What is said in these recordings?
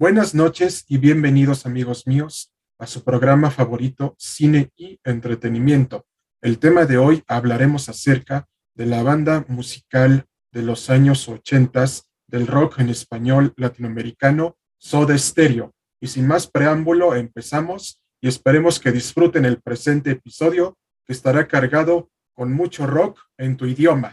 Buenas noches y bienvenidos amigos míos a su programa favorito Cine y Entretenimiento. El tema de hoy hablaremos acerca de la banda musical de los años 80 del rock en español latinoamericano Soda Stereo. Y sin más preámbulo, empezamos y esperemos que disfruten el presente episodio que estará cargado con mucho rock en tu idioma.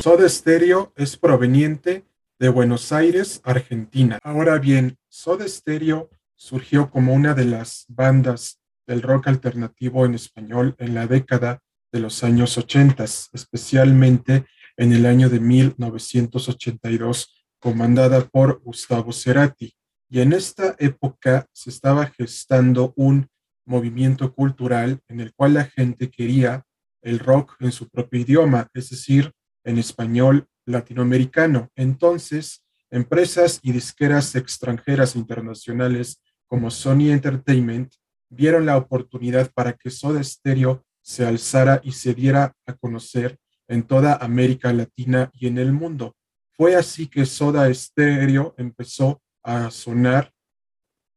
Soda Stereo es proveniente de Buenos Aires, Argentina. Ahora bien, Soda Stereo surgió como una de las bandas del rock alternativo en español en la década de los años 80, especialmente en el año de 1982, comandada por Gustavo Cerati. Y en esta época se estaba gestando un movimiento cultural en el cual la gente quería el rock en su propio idioma, es decir, en español latinoamericano. Entonces, empresas y disqueras extranjeras e internacionales como Sony Entertainment vieron la oportunidad para que Soda Stereo se alzara y se diera a conocer en toda América Latina y en el mundo. Fue así que Soda Stereo empezó a sonar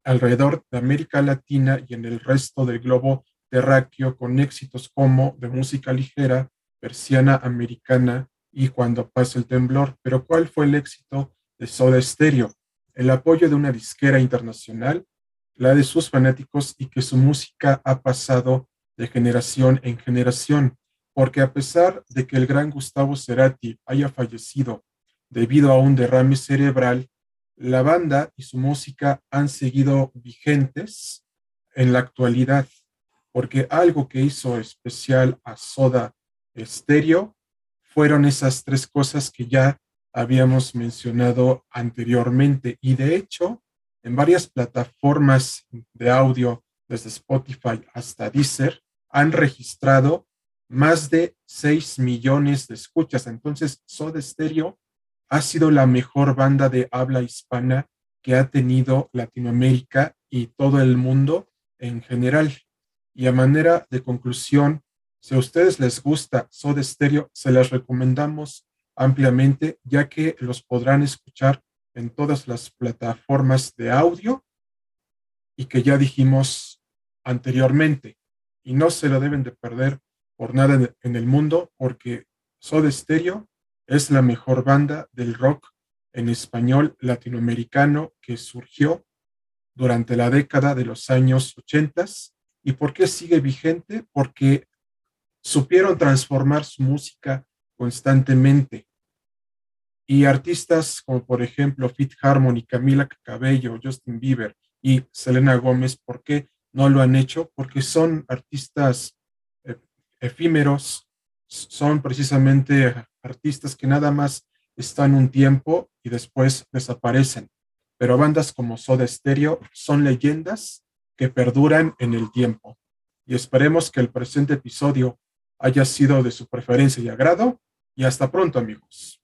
alrededor de América Latina y en el resto del globo terráqueo con éxitos como de música ligera, persiana americana, y cuando pasa el temblor. Pero ¿cuál fue el éxito de Soda Stereo? El apoyo de una disquera internacional, la de sus fanáticos y que su música ha pasado de generación en generación, porque a pesar de que el gran Gustavo Cerati haya fallecido debido a un derrame cerebral, la banda y su música han seguido vigentes en la actualidad, porque algo que hizo especial a Soda Stereo fueron esas tres cosas que ya habíamos mencionado anteriormente. Y de hecho, en varias plataformas de audio, desde Spotify hasta Deezer, han registrado más de 6 millones de escuchas. Entonces, Soda Stereo ha sido la mejor banda de habla hispana que ha tenido Latinoamérica y todo el mundo en general. Y a manera de conclusión, si a ustedes les gusta Soda Stereo, se las recomendamos ampliamente, ya que los podrán escuchar en todas las plataformas de audio y que ya dijimos anteriormente. Y no se lo deben de perder por nada en el mundo, porque Soda Stereo es la mejor banda del rock en español latinoamericano que surgió durante la década de los años 80. ¿Y por qué sigue vigente? Porque supieron transformar su música constantemente. Y artistas como por ejemplo Fit Harmony, Camila Cabello, Justin Bieber y Selena Gómez, ¿por qué no lo han hecho? Porque son artistas eh, efímeros, son precisamente artistas que nada más están un tiempo y después desaparecen. Pero bandas como Soda Stereo son leyendas que perduran en el tiempo. Y esperemos que el presente episodio haya sido de su preferencia y agrado. Y hasta pronto, amigos.